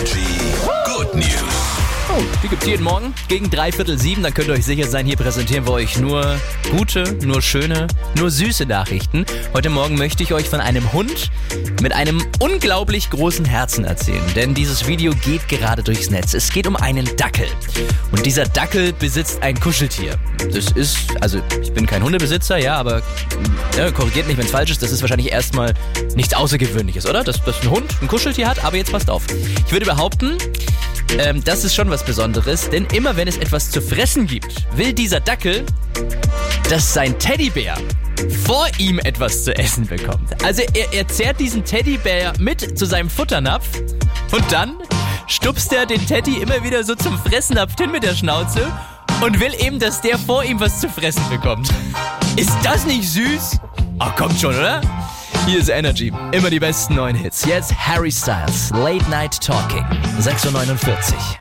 Energy Good News. Die gibt's jeden Morgen gegen drei Viertel sieben. Dann könnt ihr euch sicher sein, hier präsentieren wir euch nur gute, nur schöne, nur süße Nachrichten. Heute Morgen möchte ich euch von einem Hund mit einem unglaublich großen Herzen erzählen. Denn dieses Video geht gerade durchs Netz. Es geht um einen Dackel. Und dieser Dackel besitzt ein Kuscheltier. Das ist, also ich bin kein Hundebesitzer, ja, aber ja, korrigiert mich, wenn es falsch ist. Das ist wahrscheinlich erstmal nichts Außergewöhnliches, oder? Dass, dass ein Hund ein Kuscheltier hat, aber jetzt passt auf. Ich würde behaupten, ähm, das ist schon was Besonderes, denn immer wenn es etwas zu fressen gibt, will dieser Dackel, dass sein Teddybär vor ihm etwas zu essen bekommt. Also er, er zerrt diesen Teddybär mit zu seinem Futternapf und dann stupst er den Teddy immer wieder so zum Fressnapf hin mit der Schnauze und will eben, dass der vor ihm was zu fressen bekommt. Ist das nicht süß? Ach, kommt schon, oder? Hier ist Energy. Immer die besten neuen Hits. Jetzt Harry Styles. Late Night Talking. 6.49 Uhr.